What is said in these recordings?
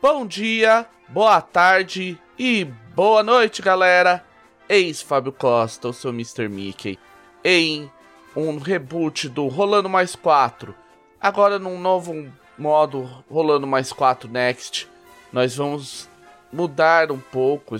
Bom dia, boa tarde e boa noite, galera. Eis Fábio Costa, o seu Mr. Mickey, em um reboot do Rolando Mais 4. Agora num novo modo Rolando Mais 4 Next, nós vamos mudar um pouco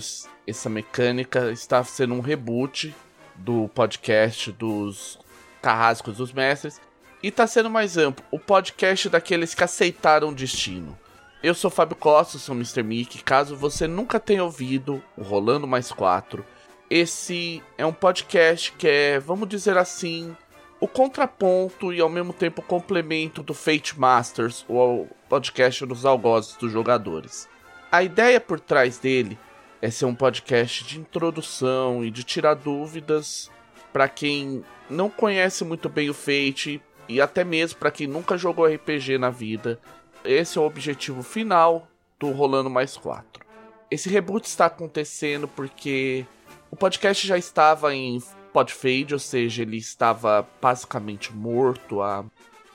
essa mecânica. Está sendo um reboot do podcast dos Carrascos dos Mestres. E está sendo mais amplo, o podcast daqueles que aceitaram o destino. Eu sou Fábio Costa, sou Mr. Mickey. Caso você nunca tenha ouvido o Rolando Mais 4, esse é um podcast que é, vamos dizer assim, o contraponto e ao mesmo tempo o complemento do Fate Masters, o podcast dos algozes dos jogadores. A ideia por trás dele é ser um podcast de introdução e de tirar dúvidas para quem não conhece muito bem o Fate e até mesmo para quem nunca jogou RPG na vida esse é o objetivo final do Rolando Mais 4. Esse reboot está acontecendo porque o podcast já estava em podfade, ou seja, ele estava basicamente morto há,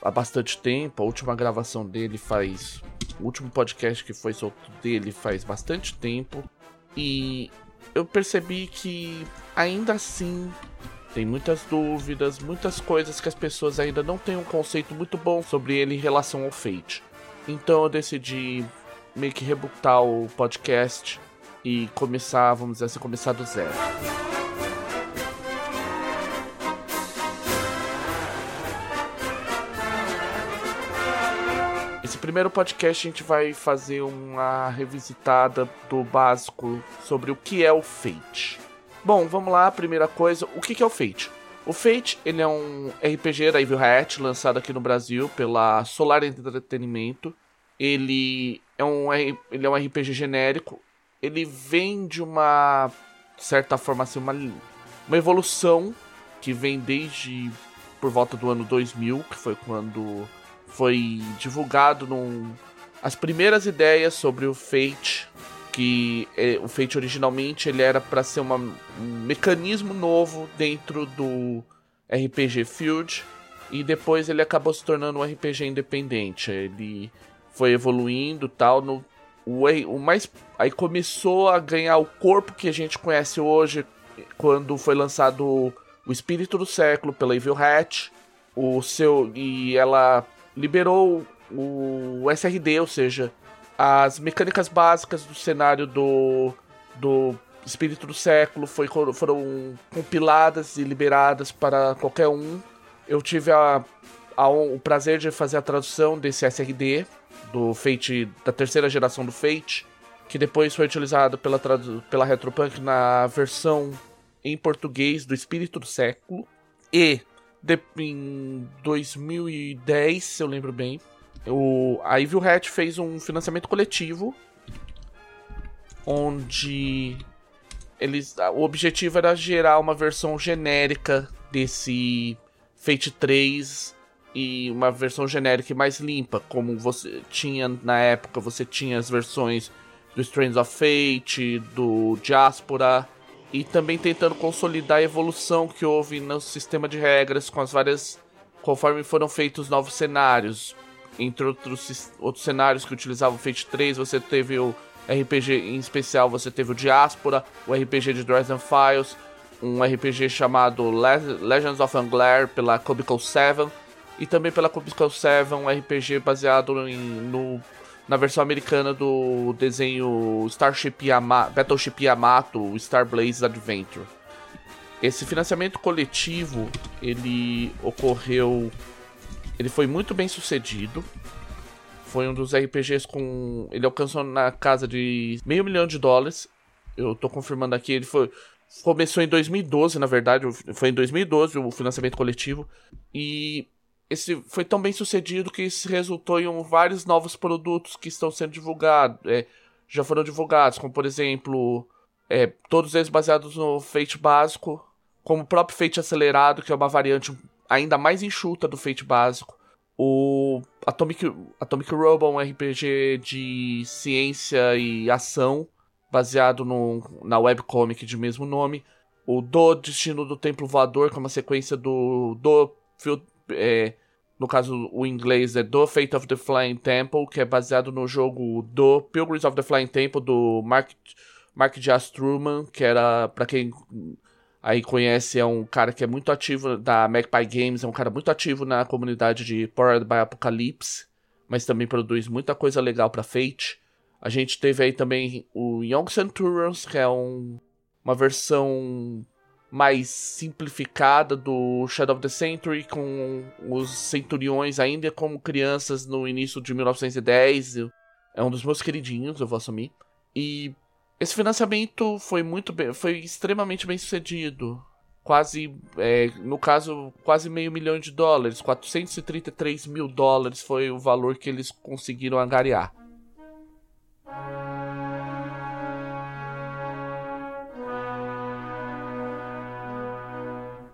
há bastante tempo. A última gravação dele faz. O último podcast que foi solto dele faz bastante tempo. E eu percebi que ainda assim tem muitas dúvidas, muitas coisas que as pessoas ainda não têm um conceito muito bom sobre ele em relação ao Fate. Então eu decidi meio que rebutar o podcast e começar, vamos dizer assim, começar do zero. Esse primeiro podcast a gente vai fazer uma revisitada do básico sobre o que é o Fate. Bom, vamos lá, primeira coisa, o que é o Fate? O Fate, ele é um RPG da Evil Hat, lançado aqui no Brasil pela Solar Entretenimento. Ele é um, ele é um RPG genérico. Ele vem de uma certa forma assim, uma, uma evolução que vem desde por volta do ano 2000, que foi quando foi divulgado num, as primeiras ideias sobre o Fate, que é, o Fate originalmente ele era para ser uma, um mecanismo novo dentro do RPG Field e depois ele acabou se tornando um RPG independente. Ele foi evoluindo tal no o, o mais aí começou a ganhar o corpo que a gente conhece hoje quando foi lançado o Espírito do Século pela Evil Hat, o seu e ela liberou o SRD, ou seja, as mecânicas básicas do cenário do, do Espírito do Século foi, foram compiladas e liberadas para qualquer um. Eu tive a, a, o prazer de fazer a tradução desse SRD, do Fate, da terceira geração do Fate, que depois foi utilizado pela, pela Retropunk na versão em português do Espírito do Século. E de, em 2010, se eu lembro bem, o, a Evil Hat fez um financiamento coletivo onde eles, o objetivo era gerar uma versão genérica desse Fate 3 e uma versão genérica e mais limpa, como você tinha na época, você tinha as versões do Strands of Fate, do Diaspora, e também tentando consolidar a evolução que houve no sistema de regras com as várias conforme foram feitos novos cenários, entre outros, outros cenários que utilizavam Fate 3, você teve o RPG em especial, você teve o Diaspora, o RPG de Dresden Files, um RPG chamado Legends of Angler pela Cubicle 7 e também pela Cubicle 7, um RPG baseado em, no, na versão americana do desenho Starship Yama, Battleship Yamato, Star Blaze Adventure. Esse financiamento coletivo, ele ocorreu ele foi muito bem sucedido. Foi um dos RPGs com. Ele alcançou na casa de meio milhão de dólares. Eu tô confirmando aqui. Ele foi. Começou em 2012, na verdade. Foi em 2012 o financiamento coletivo. E esse foi tão bem sucedido que isso resultou em um, vários novos produtos que estão sendo divulgados. É, já foram divulgados, como por exemplo. É, todos eles baseados no Fate básico, como o próprio Fate acelerado, que é uma variante ainda mais enxuta do Fate básico. O Atomic, Atomic Robo, um RPG de ciência e ação, baseado no, na webcomic de mesmo nome. O Do Destino do Templo Voador, que é uma sequência do Do, é, no caso o inglês é Do Fate of the Flying Temple, que é baseado no jogo do Pilgrims of the Flying Temple do Mark, Mark J. Que era, para quem aí conhece, é um cara que é muito ativo da Magpie Games, é um cara muito ativo na comunidade de Powered by Apocalypse, mas também produz muita coisa legal para Fate. A gente teve aí também o Young Centurions, que é um, uma versão mais simplificada do Shadow of the Century, com os centuriões ainda como crianças no início de 1910. É um dos meus queridinhos, eu vou assumir. E esse financiamento foi muito bem, foi extremamente bem sucedido. Quase, é, no caso, quase meio milhão de dólares. 433 mil dólares foi o valor que eles conseguiram angariar.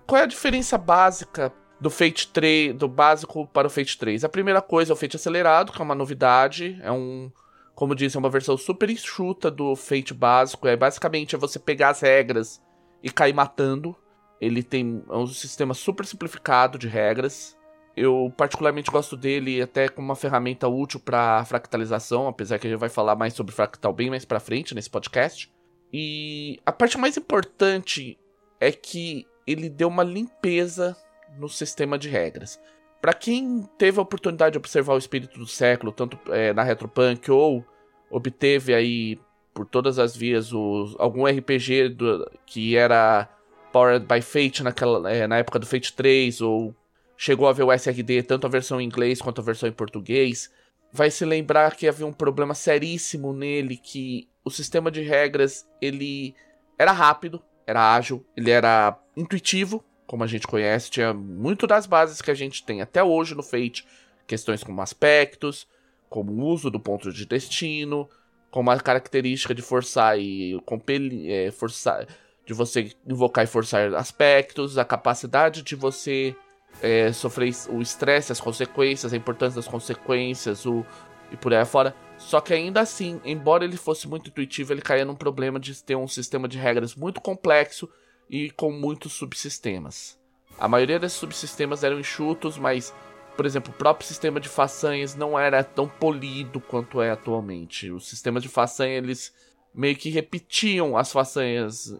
Qual é a diferença básica do Fate 3, do básico para o Fate 3? A primeira coisa é o Fate acelerado, que é uma novidade, é um como disse, é uma versão super enxuta do Fate básico. É basicamente é você pegar as regras e cair matando. Ele tem é um sistema super simplificado de regras. Eu particularmente gosto dele até como uma ferramenta útil para fractalização, apesar que a gente vai falar mais sobre fractal bem mais para frente nesse podcast. E a parte mais importante é que ele deu uma limpeza no sistema de regras. Para quem teve a oportunidade de observar o espírito do século, tanto é, na Retropunk ou obteve aí por todas as vias o, algum RPG do, que era Powered by Fate naquela, é, na época do Fate 3, ou chegou a ver o SRD, tanto a versão em inglês quanto a versão em português, vai se lembrar que havia um problema seríssimo nele, que o sistema de regras ele era rápido, era ágil, ele era intuitivo, como a gente conhece, tinha muito das bases que a gente tem até hoje no Fate, questões como aspectos, como o uso do ponto de destino, como a característica de forçar e compelir, é, forçar, de você invocar e forçar aspectos, a capacidade de você é, sofrer o estresse, as consequências, a importância das consequências, o e por aí fora. Só que ainda assim, embora ele fosse muito intuitivo, ele caía num problema de ter um sistema de regras muito complexo e com muitos subsistemas. A maioria desses subsistemas eram enxutos, mas, por exemplo, o próprio sistema de façanhas não era tão polido quanto é atualmente. Os sistemas de façanha, eles meio que repetiam as façanhas.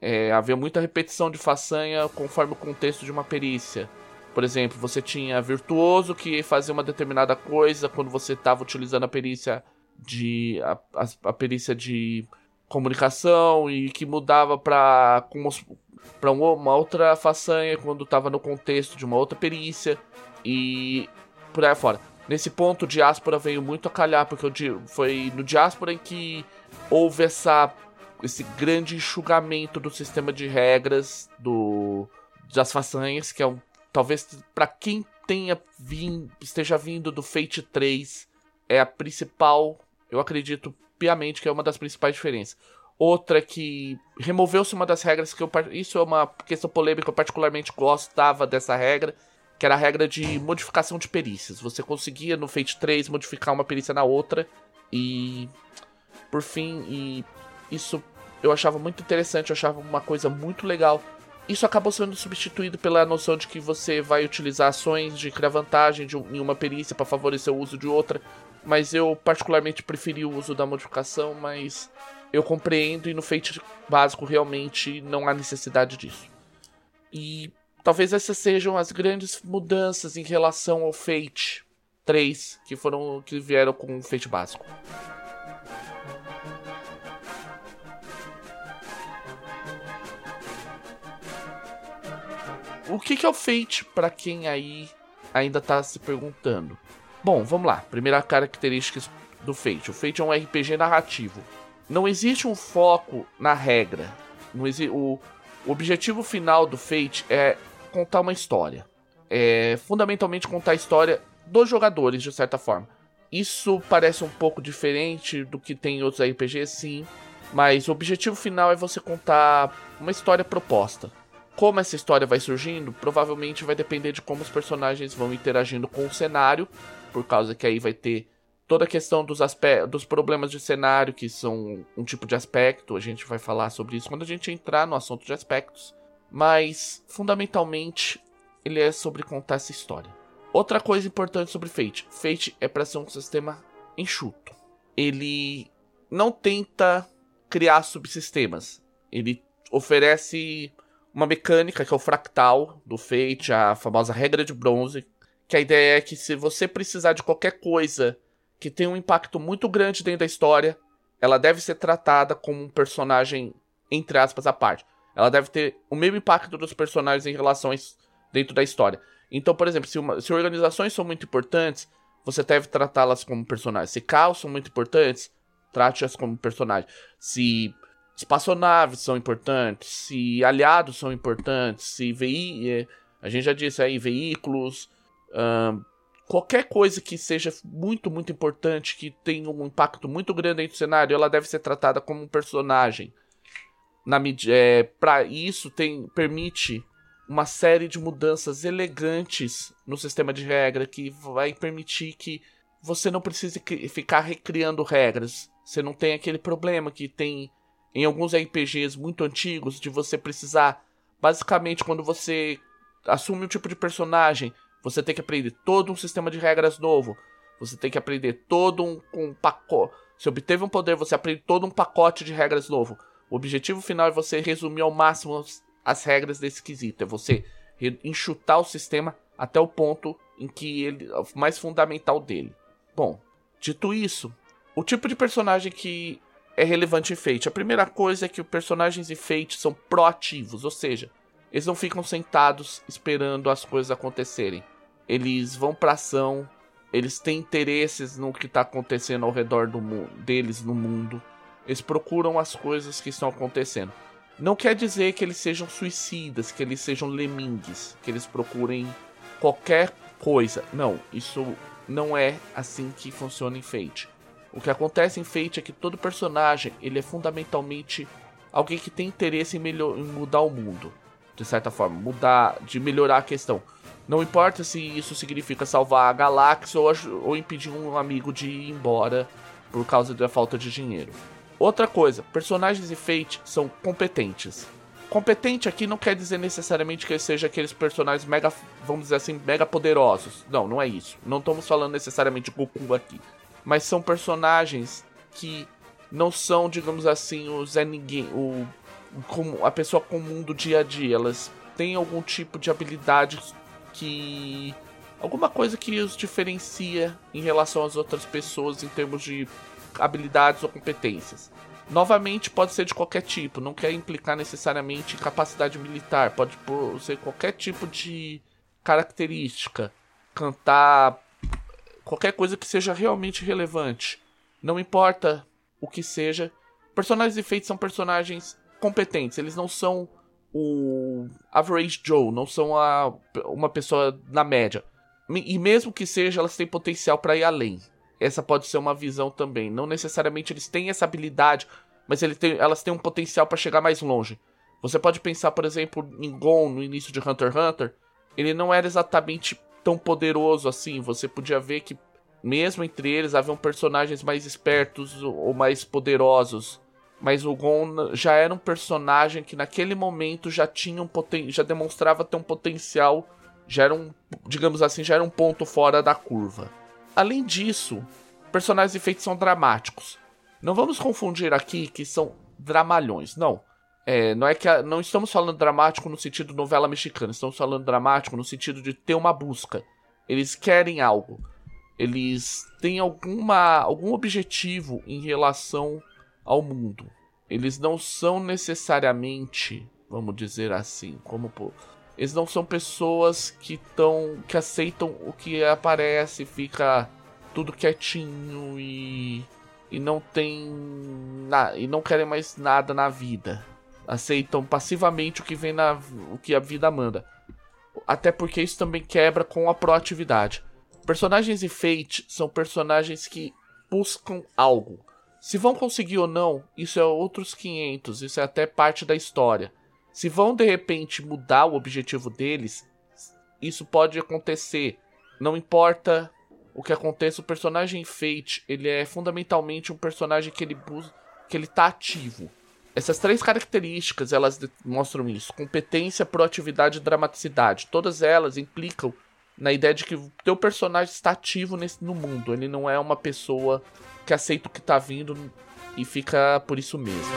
É, havia muita repetição de façanha conforme o contexto de uma perícia. Por exemplo, você tinha virtuoso que fazia uma determinada coisa quando você estava utilizando a perícia de a, a, a perícia de comunicação e que mudava para para uma outra façanha quando estava no contexto de uma outra perícia e por aí fora. Nesse ponto, o Diáspora veio muito a calhar, porque foi no Diáspora em que houve essa, esse grande enxugamento do sistema de regras do, das façanhas, que é um. Talvez para quem tenha vindo, esteja vindo do Fate 3, é a principal, eu acredito, piamente que é uma das principais diferenças. Outra que removeu-se uma das regras que eu. Isso é uma questão polêmica, eu particularmente gostava dessa regra, que era a regra de modificação de perícias. Você conseguia no Fate 3 modificar uma perícia na outra. E. Por fim, e isso eu achava muito interessante, eu achava uma coisa muito legal. Isso acabou sendo substituído pela noção de que você vai utilizar ações de criar vantagem de, em uma perícia para favorecer o uso de outra mas eu particularmente preferi o uso da modificação, mas eu compreendo e no Fate básico realmente não há necessidade disso. E talvez essas sejam as grandes mudanças em relação ao Fate 3 que foram que vieram com o Fate básico. O que, que é o Fate para quem aí ainda está se perguntando? Bom, vamos lá. Primeira característica do Fate. O Fate é um RPG narrativo. Não existe um foco na regra. Não existe, o, o objetivo final do Fate é contar uma história. É fundamentalmente contar a história dos jogadores, de certa forma. Isso parece um pouco diferente do que tem em outros RPGs, sim. Mas o objetivo final é você contar uma história proposta. Como essa história vai surgindo, provavelmente vai depender de como os personagens vão interagindo com o cenário por causa que aí vai ter toda a questão dos, dos problemas de cenário, que são um tipo de aspecto, a gente vai falar sobre isso quando a gente entrar no assunto de aspectos, mas fundamentalmente ele é sobre contar essa história. Outra coisa importante sobre Fate: Fate é para ser um sistema enxuto. Ele não tenta criar subsistemas. Ele oferece uma mecânica que é o fractal do Fate, a famosa regra de bronze, que a ideia é que se você precisar de qualquer coisa que tenha um impacto muito grande dentro da história, ela deve ser tratada como um personagem entre aspas à parte. Ela deve ter o mesmo impacto dos personagens em relações dentro da história. Então, por exemplo, se, uma, se organizações são muito importantes, você deve tratá-las como personagens. Se caos são muito importantes, trate-as como personagens. Se espaçonaves são importantes, se aliados são importantes, se veí é, a gente já disse aí, veículos, qualquer coisa que seja muito, muito importante, que tenha um impacto muito grande do cenário, ela deve ser tratada como um personagem. Na é, para isso tem permite uma série de mudanças elegantes no sistema de regra que vai permitir que você não precise ficar recriando regras. Você não tem aquele problema que tem em alguns RPGs muito antigos de você precisar, basicamente, quando você assume um tipo de personagem, você tem que aprender todo um sistema de regras novo. Você tem que aprender todo um, um pacote. Se obteve um poder, você aprende todo um pacote de regras novo. O objetivo final é você resumir ao máximo as regras desse quesito. É você enxutar o sistema até o ponto em que ele mais fundamental dele. Bom, dito isso, o tipo de personagem que é relevante em Fate. A primeira coisa é que os personagens em Fate são proativos, ou seja, eles não ficam sentados esperando as coisas acontecerem. Eles vão pra ação, eles têm interesses no que está acontecendo ao redor do deles no mundo. Eles procuram as coisas que estão acontecendo. Não quer dizer que eles sejam suicidas, que eles sejam lemingues, que eles procurem qualquer coisa. Não, isso não é assim que funciona em Fate. O que acontece em Fate é que todo personagem ele é fundamentalmente alguém que tem interesse em, em mudar o mundo, de certa forma, mudar, de melhorar a questão. Não importa se isso significa salvar a galáxia ou, ou impedir um amigo de ir embora por causa da falta de dinheiro. Outra coisa, personagens e Fate são competentes. Competente aqui não quer dizer necessariamente que seja aqueles personagens mega, vamos dizer assim, mega poderosos. Não, não é isso. Não estamos falando necessariamente de Goku aqui. Mas são personagens que não são, digamos assim, o Zé Ninguém, o, a pessoa comum do dia a dia. Elas têm algum tipo de habilidade que. alguma coisa que os diferencia em relação às outras pessoas em termos de habilidades ou competências. Novamente, pode ser de qualquer tipo, não quer implicar necessariamente capacidade militar, pode ser qualquer tipo de característica. Cantar, qualquer coisa que seja realmente relevante. Não importa o que seja. Personagens e feitos são personagens competentes, eles não são o average Joe, não são a, uma pessoa na média. E mesmo que seja, elas têm potencial para ir além essa pode ser uma visão também. Não necessariamente eles têm essa habilidade, mas ele tem, elas têm um potencial para chegar mais longe. Você pode pensar, por exemplo, em Gon no início de Hunter x Hunter. Ele não era exatamente tão poderoso assim. Você podia ver que, mesmo entre eles, haviam personagens mais espertos ou mais poderosos. Mas o Gon já era um personagem que naquele momento já tinha um poten já demonstrava ter um potencial, já era um, digamos assim, já era um ponto fora da curva. Além disso, personagens e feitos são dramáticos. Não vamos confundir aqui que são dramalhões, não. É, não é que a, não estamos falando dramático no sentido novela mexicana, estamos falando dramático no sentido de ter uma busca. Eles querem algo. Eles têm alguma, algum objetivo em relação ao mundo. Eles não são necessariamente, vamos dizer assim, como eles não são pessoas que estão. que aceitam o que aparece, fica tudo quietinho e. e não tem. Na, e não querem mais nada na vida. Aceitam passivamente o que vem na. o que a vida manda. Até porque isso também quebra com a proatividade. Personagens e Fate são personagens que buscam algo. Se vão conseguir ou não, isso é outros 500, isso é até parte da história. Se vão de repente mudar o objetivo deles, isso pode acontecer. Não importa o que aconteça, o personagem Fate, ele é fundamentalmente um personagem que ele busca, que ele tá ativo. Essas três características, elas mostram isso: competência, proatividade e dramaticidade. Todas elas implicam na ideia de que o teu personagem está ativo nesse, no mundo. Ele não é uma pessoa que aceita o que tá vindo e fica por isso mesmo.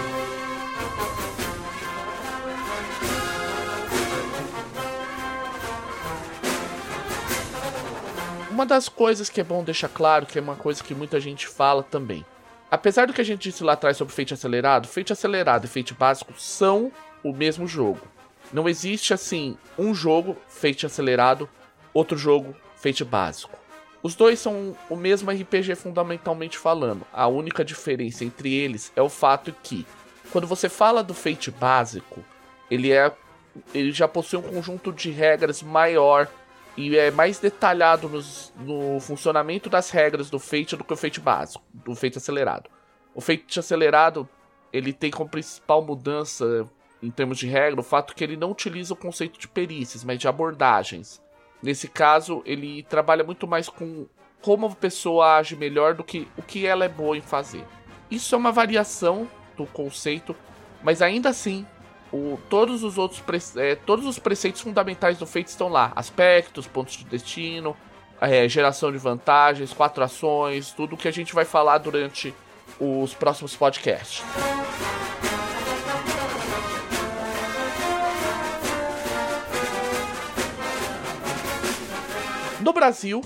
Uma das coisas que é bom deixar claro, que é uma coisa que muita gente fala também. Apesar do que a gente disse lá atrás sobre Fate Acelerado, Fate Acelerado e Fate Básico são o mesmo jogo. Não existe assim um jogo Fate Acelerado, outro jogo Fate Básico. Os dois são o mesmo RPG fundamentalmente falando. A única diferença entre eles é o fato que quando você fala do Fate básico, ele é ele já possui um conjunto de regras maior e é mais detalhado nos, no funcionamento das regras do Fate do que o Fate básico, do Fate acelerado. O Fate acelerado, ele tem como principal mudança em termos de regra o fato que ele não utiliza o conceito de perícias, mas de abordagens. Nesse caso, ele trabalha muito mais com como a pessoa age melhor do que o que ela é boa em fazer. Isso é uma variação do conceito, mas ainda assim o, todos os outros é, todos os preceitos fundamentais do feito estão lá: aspectos, pontos de destino, é, geração de vantagens, quatro ações, tudo que a gente vai falar durante os próximos podcasts. No Brasil,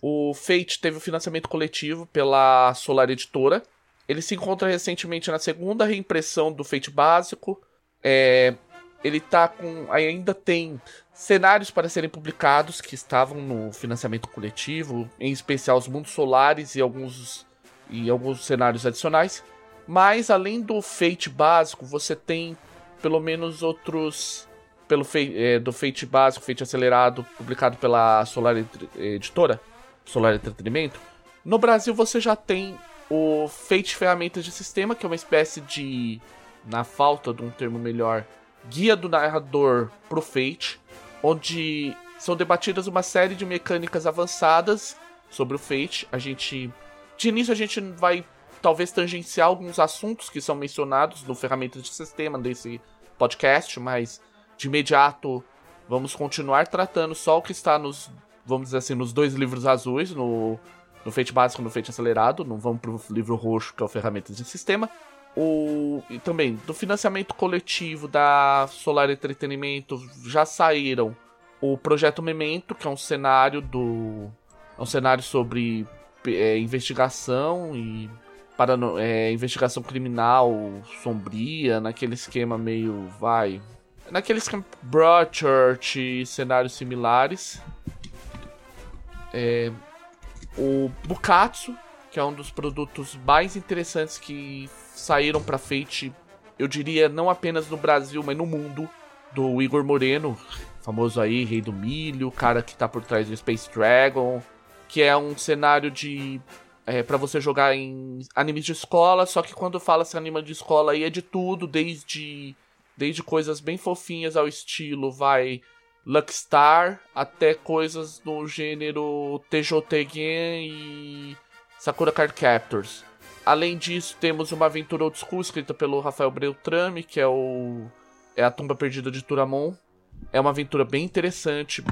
o Fate teve o financiamento coletivo pela Solar Editora. Ele se encontra recentemente na segunda reimpressão do Fate básico é, ele tá com. Ainda tem cenários para serem publicados que estavam no financiamento coletivo, em especial os mundos solares e alguns, e alguns cenários adicionais. Mas além do Fate básico, você tem pelo menos outros. Pelo é, do Fate básico, Fate acelerado, publicado pela Solar Editora, Solar Entretenimento. No Brasil você já tem o Fate Ferramentas de Sistema, que é uma espécie de na falta de um termo melhor, guia do narrador pro Fate, onde são debatidas uma série de mecânicas avançadas sobre o Fate. A gente. De início a gente vai talvez tangenciar alguns assuntos que são mencionados no ferramenta de sistema desse podcast, mas de imediato vamos continuar tratando só o que está nos, vamos dizer assim, nos dois livros azuis, no, no Fate básico e no Fate acelerado. Não vamos pro livro roxo, que é o ferramentas de sistema o e também do financiamento coletivo da Solar Entretenimento já saíram o projeto Memento, que é um cenário do é um cenário sobre é, investigação e para é, investigação criminal sombria, naquele esquema meio vai, naquele esquema Broadchurch e cenários similares. É, o Bukatsu, que é um dos produtos mais interessantes que saíram para Fate, eu diria não apenas no Brasil, mas no mundo, do Igor Moreno, famoso aí, Rei do Milho, cara que tá por trás do Space Dragon, que é um cenário de é, para você jogar em animes de escola, só que quando fala-se anime de escola aí é de tudo, desde desde coisas bem fofinhas ao estilo, vai Luckstar, até coisas no gênero TJTG e Sakura Card Captors. Além disso, temos uma aventura old school escrita pelo Rafael Beltrame, que é o é a Tumba Perdida de Turamon. É uma aventura bem interessante.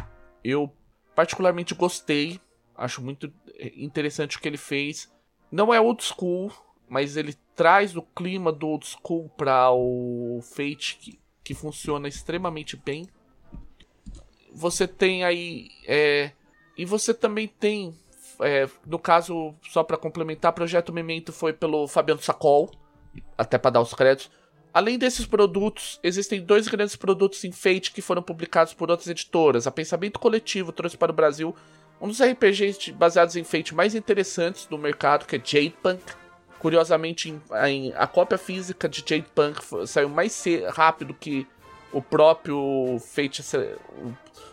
Eu particularmente gostei. Acho muito interessante o que ele fez. Não é old school, mas ele traz o clima do old school para o Fate que, que funciona extremamente bem. Você tem aí é, e você também tem é, no caso, só para complementar, Projeto Memento foi pelo Fabiano Sacol, até para dar os créditos. Além desses produtos, existem dois grandes produtos em Fate que foram publicados por outras editoras. A Pensamento Coletivo trouxe para o Brasil um dos RPGs baseados em Fate mais interessantes do mercado, que é Jadepunk. Curiosamente, em, em, a cópia física de Jadepunk saiu mais rápido que o próprio Fate,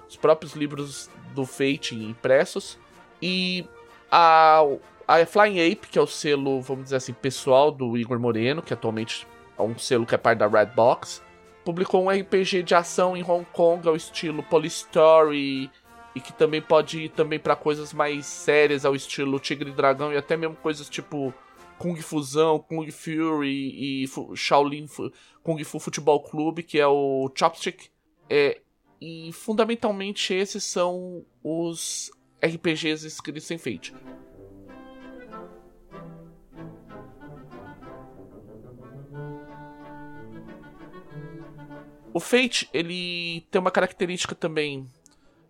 os próprios livros do Fate impressos. E a, a Flying Ape, que é o selo, vamos dizer assim, pessoal do Igor Moreno, que atualmente é um selo que é parte da Redbox, publicou um RPG de ação em Hong Kong ao estilo Polystory e que também pode ir também para coisas mais sérias ao estilo Tigre e Dragão e até mesmo coisas tipo Kung Fusão, Kung Fury e Shaolin Kung Fu Futebol Clube, que é o Chopstick. É, E fundamentalmente esses são os RPGs escritos em Fate. O Fate, ele tem uma característica também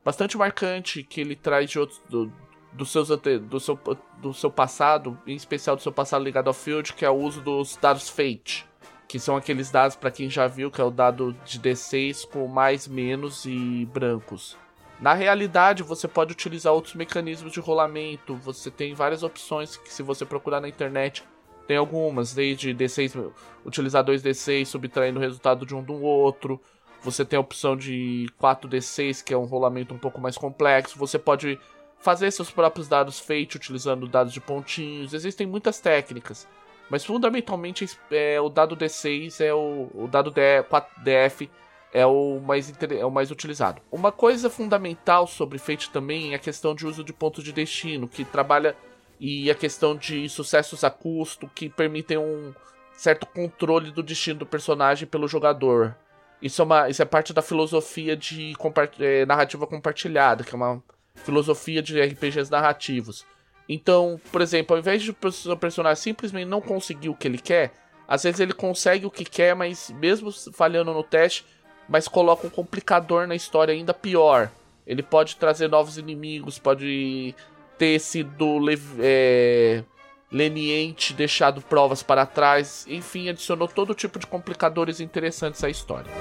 bastante marcante que ele traz de outros, do, do, seus, do, seu, do seu passado, em especial do seu passado ligado ao Field, que é o uso dos dados Fate. Que são aqueles dados, para quem já viu, que é o dado de D6 com mais, menos e brancos. Na realidade, você pode utilizar outros mecanismos de rolamento. Você tem várias opções que, se você procurar na internet, tem algumas, desde D6, utilizar 2D6 subtraindo o resultado de um do outro. Você tem a opção de 4D6, que é um rolamento um pouco mais complexo. Você pode fazer seus próprios dados fate utilizando dados de pontinhos. Existem muitas técnicas. Mas fundamentalmente é, o dado D6 é o, o dado D, 4DF é o, mais, é o mais utilizado. Uma coisa fundamental sobre Fate também é a questão de uso de pontos de destino, que trabalha e a questão de sucessos a custo que permitem um certo controle do destino do personagem pelo jogador. Isso é, uma, isso é parte da filosofia de é, narrativa compartilhada, que é uma filosofia de RPGs narrativos. Então, por exemplo, ao invés de o personagem simplesmente não conseguir o que ele quer, às vezes ele consegue o que quer, mas mesmo falhando no teste, mas coloca um complicador na história ainda pior. Ele pode trazer novos inimigos, pode ter sido é, leniente, deixado provas para trás, enfim, adicionou todo tipo de complicadores interessantes à história.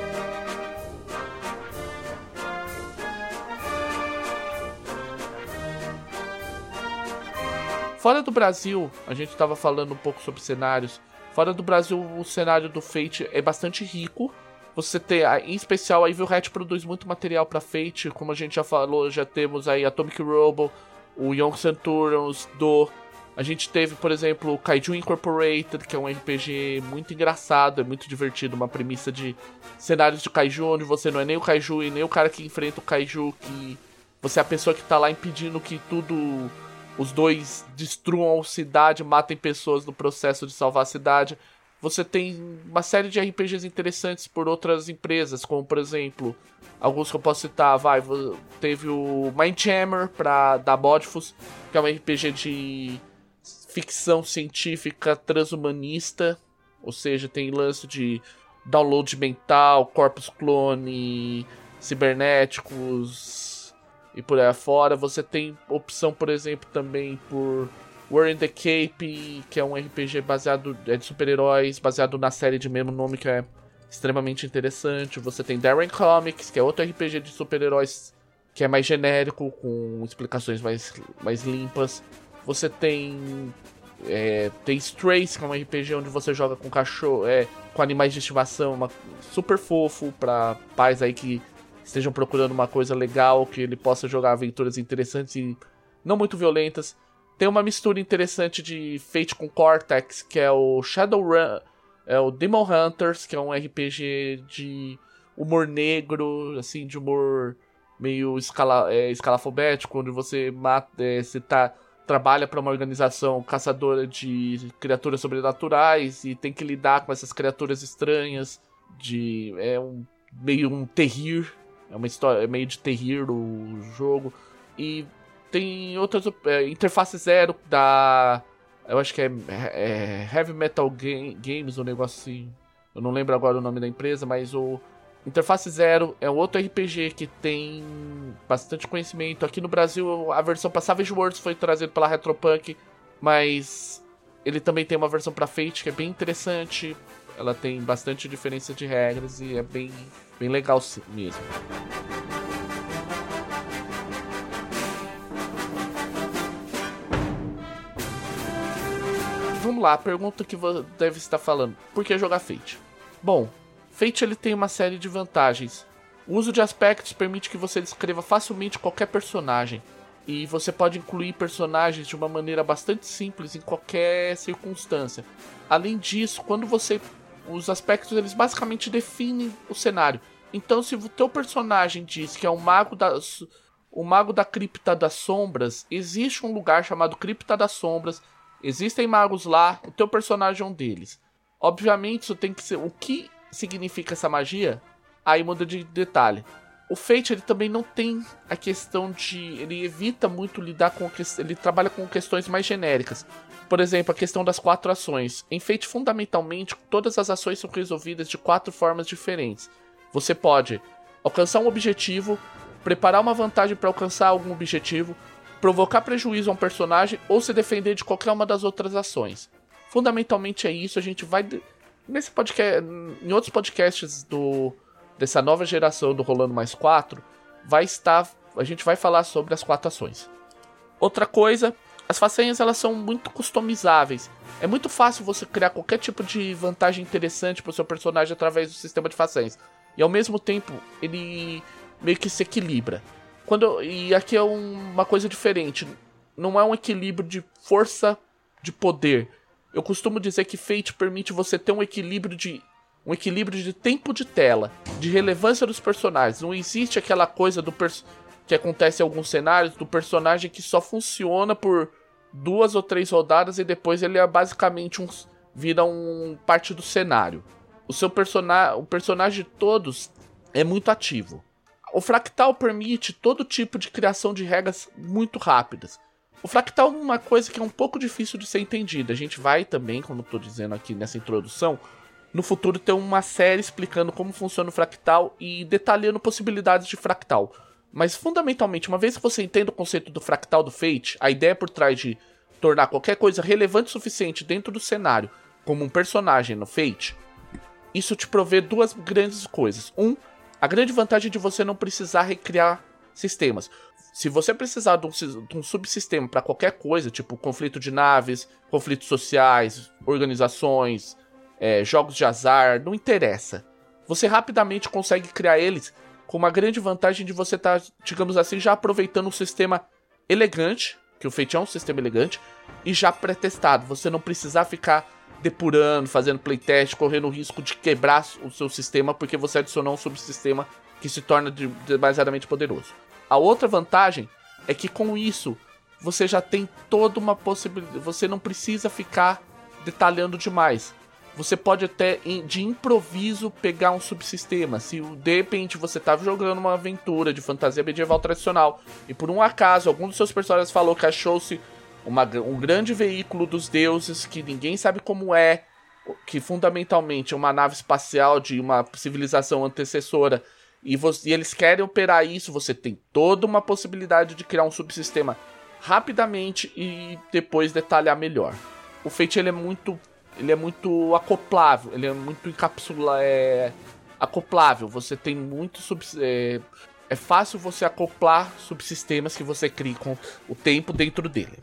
Fora do Brasil, a gente estava falando um pouco sobre cenários. Fora do Brasil, o cenário do Fate é bastante rico. Você tem, em especial, a Evil Hat produz muito material para Fate, como a gente já falou, já temos aí Atomic Robo, o Young Centurions do. A gente teve, por exemplo, o Kaiju Incorporated, que é um RPG muito engraçado, é muito divertido, uma premissa de cenários de Kaiju, onde você não é nem o Kaiju e nem o cara que enfrenta o Kaiju, que você é a pessoa que tá lá impedindo que tudo. Os dois destruam a cidade, matem pessoas no processo de salvar a cidade. Você tem uma série de RPGs interessantes por outras empresas, como por exemplo Alguns que eu posso citar, vai, teve o Mindjammer pra, da Bodfus, que é um RPG de ficção científica transhumanista, ou seja, tem lance de download mental, corpos clone, cibernéticos e por aí afora. Você tem opção, por exemplo, também por War in the Cape, que é um RPG baseado é de super-heróis, baseado na série de mesmo nome que é extremamente interessante. Você tem Darren Comics, que é outro RPG de super-heróis que é mais genérico, com explicações mais, mais limpas. Você tem é, tem Strays, que é um RPG onde você joga com cachorro, é, com animais de estimação, uma, super fofo para pais aí que estejam procurando uma coisa legal, que ele possa jogar aventuras interessantes e não muito violentas. Tem uma mistura interessante de Fate com Cortex, que é o Shadowrun, é o Demon Hunters, que é um RPG de humor negro, assim, de humor meio escala, é, escalafobético, onde você mata, é, você tá, trabalha para uma organização caçadora de criaturas sobrenaturais e tem que lidar com essas criaturas estranhas. De, é um meio um terrir, é uma história é meio de terrir o jogo. E tem outras é, interface zero da eu acho que é, é Heavy Metal Game, Games, um negócio assim. Eu não lembro agora o nome da empresa, mas o Interface Zero é outro RPG que tem bastante conhecimento. Aqui no Brasil, a versão para Savage Worlds foi trazida pela Retropunk, mas ele também tem uma versão para Fate que é bem interessante. Ela tem bastante diferença de regras e é bem, bem legal mesmo. vamos lá, pergunta que deve estar falando: por que jogar Fate? Bom, Fate ele tem uma série de vantagens. O uso de aspectos permite que você descreva facilmente qualquer personagem. E você pode incluir personagens de uma maneira bastante simples em qualquer circunstância. Além disso, quando você. Os aspectos eles basicamente definem o cenário. Então, se o teu personagem diz que é um mago da, o mago da cripta das sombras, existe um lugar chamado Cripta das Sombras Existem magos lá, o teu personagem é um deles. Obviamente, isso tem que ser. O que significa essa magia? Aí muda de detalhe. o Fate ele também não tem a questão de. Ele evita muito lidar com. Ele trabalha com questões mais genéricas. Por exemplo, a questão das quatro ações. Em Fate, fundamentalmente, todas as ações são resolvidas de quatro formas diferentes. Você pode alcançar um objetivo, preparar uma vantagem para alcançar algum objetivo, provocar prejuízo a um personagem ou se defender de qualquer uma das outras ações. Fundamentalmente é isso. A gente vai. Nesse podcast. Em outros podcasts do dessa nova geração do Rolando Mais 4, vai estar. A gente vai falar sobre as quatro ações. Outra coisa, as façanhas elas são muito customizáveis. É muito fácil você criar qualquer tipo de vantagem interessante para o seu personagem através do sistema de façanhas. E ao mesmo tempo, ele meio que se equilibra. Quando, e aqui é um, uma coisa diferente. Não é um equilíbrio de força de poder. Eu costumo dizer que Fate permite você ter um equilíbrio de um equilíbrio de tempo de tela, de relevância dos personagens. Não existe aquela coisa do que acontece em alguns cenários do personagem que só funciona por duas ou três rodadas e depois ele é basicamente um vira um parte do cenário. O seu personagem, o personagem de todos é muito ativo. O fractal permite todo tipo de criação de regras muito rápidas. O fractal é uma coisa que é um pouco difícil de ser entendida. A gente vai também, como estou dizendo aqui nessa introdução, no futuro ter uma série explicando como funciona o fractal e detalhando possibilidades de fractal. Mas fundamentalmente, uma vez que você entende o conceito do fractal do Fate, a ideia por trás de tornar qualquer coisa relevante o suficiente dentro do cenário como um personagem no Fate, isso te provê duas grandes coisas. Um, a grande vantagem de você não precisar recriar sistemas. Se você precisar de um, de um subsistema para qualquer coisa, tipo conflito de naves, conflitos sociais, organizações, é, jogos de azar, não interessa. Você rapidamente consegue criar eles com uma grande vantagem de você estar, tá, digamos assim, já aproveitando um sistema elegante, que o Fate é um sistema elegante, e já pré-testado. Você não precisar ficar depurando, fazendo playtest, correndo o risco de quebrar o seu sistema porque você adicionou um subsistema que se torna demasiadamente poderoso. A outra vantagem é que com isso você já tem toda uma possibilidade. Você não precisa ficar detalhando demais você pode até de improviso pegar um subsistema. Se de repente você estava tá jogando uma aventura de fantasia medieval tradicional e por um acaso algum dos seus personagens falou que achou-se um grande veículo dos deuses que ninguém sabe como é, que fundamentalmente é uma nave espacial de uma civilização antecessora e, e eles querem operar isso, você tem toda uma possibilidade de criar um subsistema rapidamente e depois detalhar melhor. O Fate ele é muito ele é muito acoplável, ele é muito encapsula, é acoplável. Você tem muito sub, é, é fácil você acoplar subsistemas que você cria com o tempo dentro dele.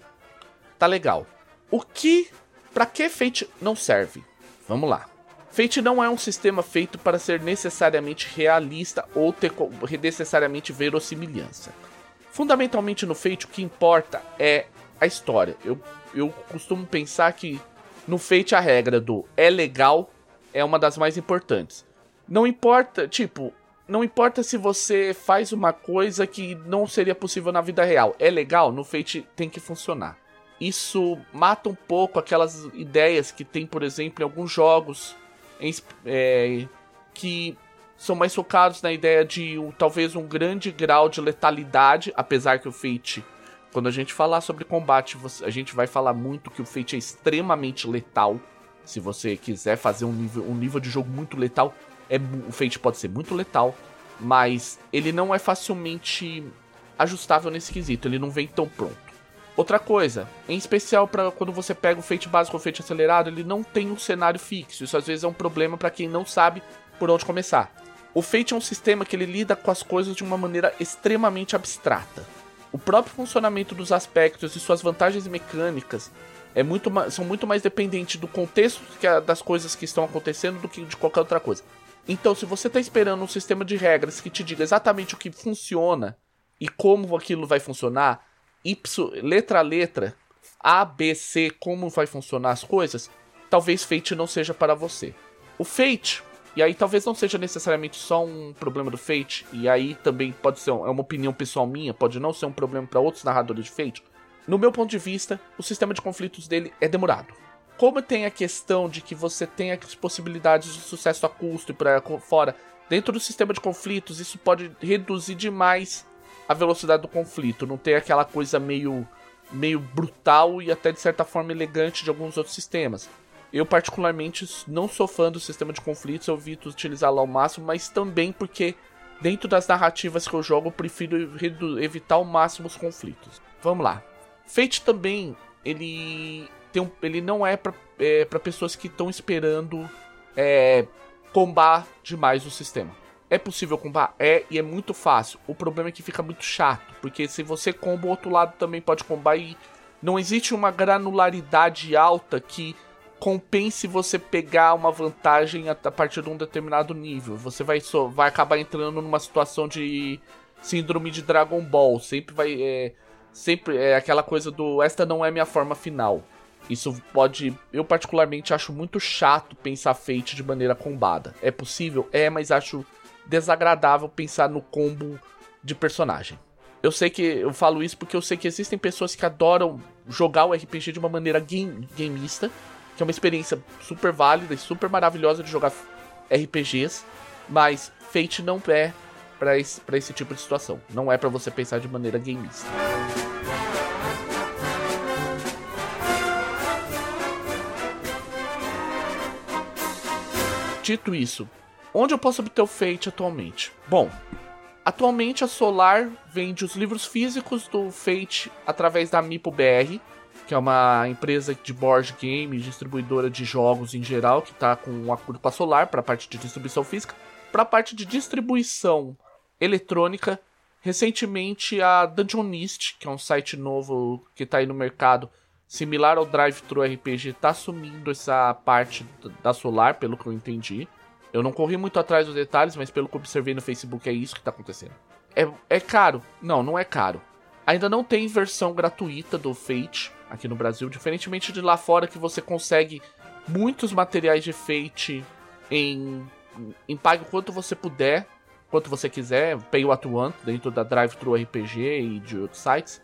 Tá legal. O que para que Fate não serve? Vamos lá. Fate não é um sistema feito para ser necessariamente realista ou ter necessariamente verossimilhança. Fundamentalmente no Fate o que importa é a história. Eu, eu costumo pensar que no Fate, a regra do é legal é uma das mais importantes. Não importa, tipo, não importa se você faz uma coisa que não seria possível na vida real. É legal, no Fate tem que funcionar. Isso mata um pouco aquelas ideias que tem, por exemplo, em alguns jogos é, que são mais focados na ideia de um, talvez um grande grau de letalidade, apesar que o Fate quando a gente falar sobre combate, a gente vai falar muito que o Fate é extremamente letal. Se você quiser fazer um nível, um nível de jogo muito letal, é, o Fate pode ser muito letal, mas ele não é facilmente ajustável nesse quesito, ele não vem tão pronto. Outra coisa, em especial para quando você pega o Fate básico ou o Fate acelerado, ele não tem um cenário fixo. Isso às vezes é um problema para quem não sabe por onde começar. O Fate é um sistema que ele lida com as coisas de uma maneira extremamente abstrata o próprio funcionamento dos aspectos e suas vantagens mecânicas é muito são muito mais dependentes do contexto das coisas que estão acontecendo do que de qualquer outra coisa. Então, se você está esperando um sistema de regras que te diga exatamente o que funciona e como aquilo vai funcionar, y, letra a letra, A, B, C, como vai funcionar as coisas, talvez Fate não seja para você. O Fate e aí talvez não seja necessariamente só um problema do Fate, e aí também pode ser é uma opinião pessoal minha, pode não ser um problema para outros narradores de Fate. No meu ponto de vista, o sistema de conflitos dele é demorado. Como tem a questão de que você tem as possibilidades de sucesso a custo e por aí fora, Dentro do sistema de conflitos, isso pode reduzir demais a velocidade do conflito, não ter aquela coisa meio meio brutal e até de certa forma elegante de alguns outros sistemas. Eu particularmente não sou fã do sistema de conflitos, eu evito utilizá-lo ao máximo, mas também porque dentro das narrativas que eu jogo eu prefiro evitar ao máximo os conflitos. Vamos lá. Fate também, ele tem um, ele não é para é, pessoas que estão esperando é, combar demais o sistema. É possível combar? É, e é muito fácil. O problema é que fica muito chato, porque se você comba, o outro lado também pode combar e não existe uma granularidade alta que compense você pegar uma vantagem a, partir de um determinado nível. Você vai, só, vai acabar entrando numa situação de síndrome de Dragon Ball. Sempre vai. É, sempre é aquela coisa do esta não é minha forma final. Isso pode. Eu, particularmente, acho muito chato pensar Fate de maneira combada. É possível? É, mas acho desagradável pensar no combo de personagem. Eu sei que. Eu falo isso porque eu sei que existem pessoas que adoram jogar o RPG de uma maneira game, gameista, que é uma experiência super válida e super maravilhosa de jogar RPGs, mas Fate não é para esse, pra esse tipo de situação. Não é para você pensar de maneira gameista. Dito isso, onde eu posso obter o Fate atualmente? Bom, atualmente a Solar vende os livros físicos do Fate através da Mipo BR, que é uma empresa de board game, distribuidora de jogos em geral, que está com um acordo com a Solar para a parte de distribuição física. Para a parte de distribuição eletrônica, recentemente a Dungeonist, que é um site novo que está aí no mercado, similar ao Drive Thru RPG, está assumindo essa parte da Solar, pelo que eu entendi. Eu não corri muito atrás dos detalhes, mas pelo que observei no Facebook é isso que está acontecendo. É, é caro? Não, não é caro. Ainda não tem versão gratuita do Fate aqui no Brasil, diferentemente de lá fora que você consegue muitos materiais de Fate em, em pague quanto você puder, quanto você quiser, pay what you want, dentro da Drive Thru RPG e de outros sites,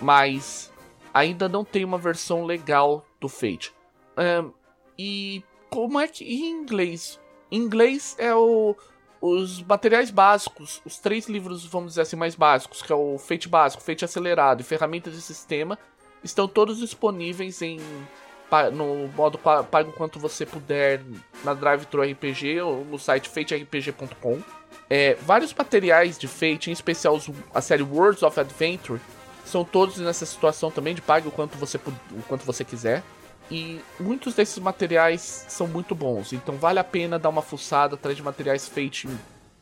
mas ainda não tem uma versão legal do Fate. Um, e como é que em inglês? Em inglês é o os materiais básicos, os três livros, vamos dizer assim, mais básicos, que é o Fate básico, Fate acelerado e ferramentas de sistema, estão todos disponíveis em no modo pago quanto você puder na Drive Thru RPG ou no site faterpg.com. É, vários materiais de Fate, em especial a série Worlds of Adventure, são todos nessa situação também de pague o quanto você, o quanto você quiser. E muitos desses materiais são muito bons, então vale a pena dar uma fuçada atrás de materiais feitos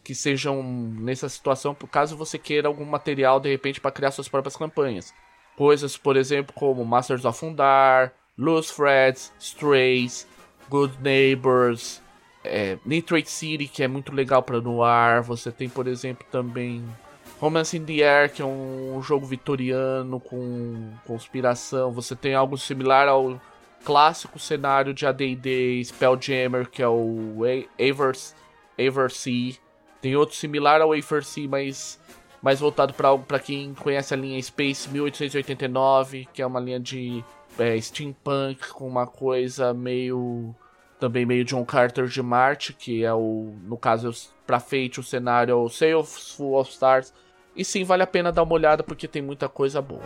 que sejam nessa situação, por caso você queira algum material de repente para criar suas próprias campanhas. Coisas, por exemplo, como Masters of Undar, Loose Threads, Strays, Good Neighbors, é, Nitrate City, que é muito legal para Noir. Você tem, por exemplo, também Romance in the Air, que é um jogo vitoriano com conspiração. Você tem algo similar ao clássico cenário de AD&D Spelljammer, que é o Aversea. Tem outro similar ao Aversea, mas mais voltado para quem conhece a linha Space 1889, que é uma linha de é, steampunk com uma coisa meio também meio John Carter de Marte, que é o no caso para Fate o cenário é o Full of Stars. E sim, vale a pena dar uma olhada porque tem muita coisa boa.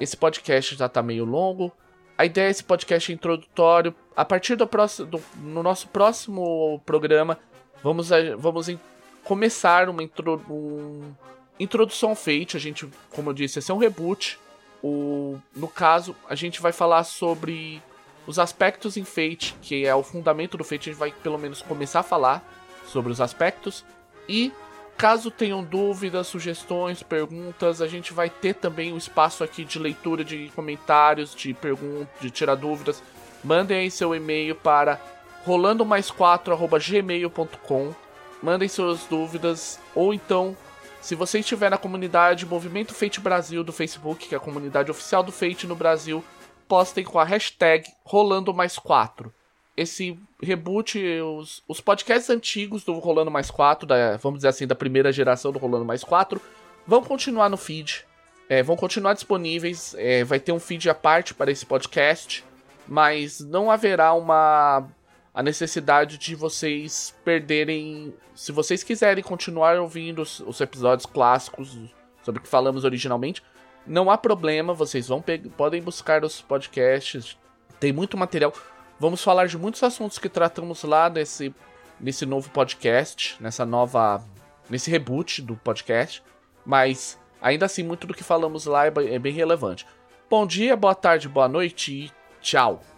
Esse podcast já tá meio longo. A ideia é esse podcast introdutório. A partir do próximo, do, no nosso próximo programa, vamos, vamos in, começar uma intro, um, introdução Fate. A gente, como eu disse, esse é um reboot. O, no caso, a gente vai falar sobre os aspectos em Fate, que é o fundamento do Fate. A gente vai pelo menos começar a falar sobre os aspectos. E Caso tenham dúvidas, sugestões, perguntas, a gente vai ter também um espaço aqui de leitura de comentários, de perguntas, de tirar dúvidas. Mandem aí seu e-mail para rolando mais 4@gmail.com. Mandem suas dúvidas ou então, se você estiver na comunidade Movimento Fate Brasil do Facebook, que é a comunidade oficial do Fate no Brasil, postem com a hashtag rolando mais 4 esse reboot, os, os podcasts antigos do Rolando Mais 4, da, vamos dizer assim, da primeira geração do Rolando Mais 4, vão continuar no feed. é, vão continuar disponíveis. É, vai ter um feed à parte para esse podcast, mas não haverá uma a necessidade de vocês perderem. Se vocês quiserem continuar ouvindo os, os episódios clássicos sobre o que falamos originalmente, não há problema. Vocês vão podem buscar os podcasts. Tem muito material. Vamos falar de muitos assuntos que tratamos lá nesse, nesse novo podcast, nessa nova. nesse reboot do podcast. Mas ainda assim, muito do que falamos lá é bem relevante. Bom dia, boa tarde, boa noite e tchau!